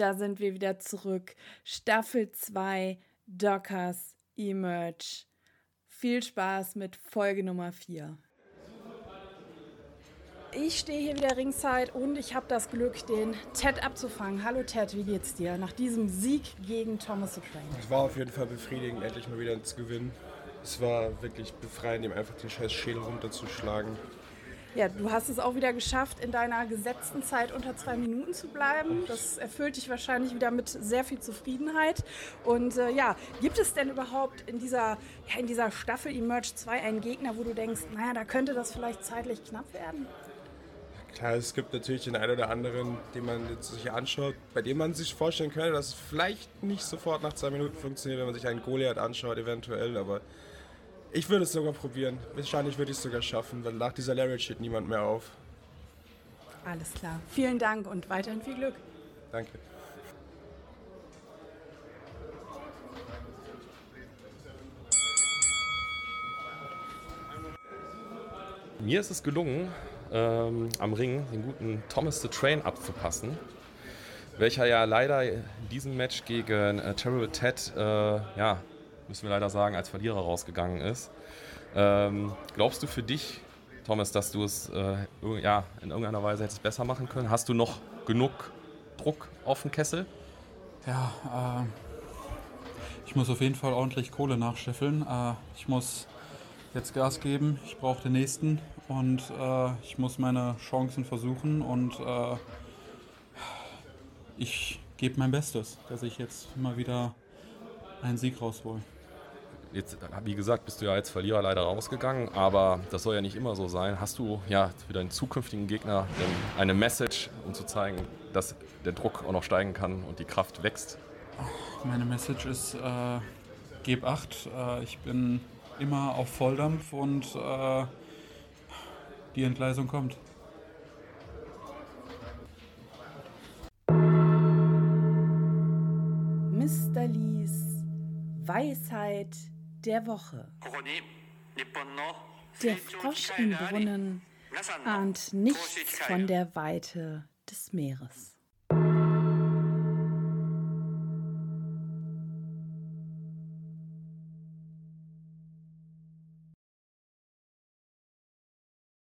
Da sind wir wieder zurück. Staffel 2 Dockers Emerge. Viel Spaß mit Folge Nummer 4. Ich stehe hier wieder ringside und ich habe das Glück, den Ted abzufangen. Hallo Ted, wie geht's dir nach diesem Sieg gegen Thomas the Train? Es war auf jeden Fall befriedigend, endlich mal wieder zu gewinnen. Es war wirklich befreiend, ihm einfach den scheiß Schädel runterzuschlagen. Ja, du hast es auch wieder geschafft, in deiner gesetzten Zeit unter zwei Minuten zu bleiben. Das erfüllt dich wahrscheinlich wieder mit sehr viel Zufriedenheit. Und äh, ja, gibt es denn überhaupt in dieser, ja, in dieser Staffel Emerge 2 einen Gegner, wo du denkst, naja, da könnte das vielleicht zeitlich knapp werden? Klar, es gibt natürlich den einen oder anderen, den man sich anschaut, bei dem man sich vorstellen könnte, dass es vielleicht nicht sofort nach zwei Minuten funktioniert, wenn man sich einen Goliath anschaut, eventuell, aber ich würde es sogar probieren. Wahrscheinlich würde ich es sogar schaffen, weil nach dieser Lariat steht niemand mehr auf. Alles klar. Vielen Dank und weiterhin viel Glück. Danke. Mir ist es gelungen, ähm, am Ring den guten Thomas the Train abzupassen, welcher ja leider in diesem Match gegen äh, Terrible Ted äh, ja, müssen wir leider sagen, als Verlierer rausgegangen ist. Ähm, glaubst du für dich, Thomas, dass du es äh, ja, in irgendeiner Weise hättest besser machen können? Hast du noch genug Druck auf dem Kessel? Ja, äh, ich muss auf jeden Fall ordentlich Kohle nachscheffeln. Äh, ich muss jetzt Gas geben, ich brauche den nächsten und äh, ich muss meine Chancen versuchen und äh, ich gebe mein Bestes, dass ich jetzt mal wieder einen Sieg raushole. Jetzt, wie gesagt, bist du ja als Verlierer leider rausgegangen, aber das soll ja nicht immer so sein. Hast du ja für deinen zukünftigen Gegner eine Message, um zu zeigen, dass der Druck auch noch steigen kann und die Kraft wächst? Meine Message ist, äh, geb acht. Äh, ich bin immer auf Volldampf und äh, die Entgleisung kommt. Mr. Lees Weisheit der Woche. Der Frosch im Brunnen ahnt nichts von der Weite des Meeres.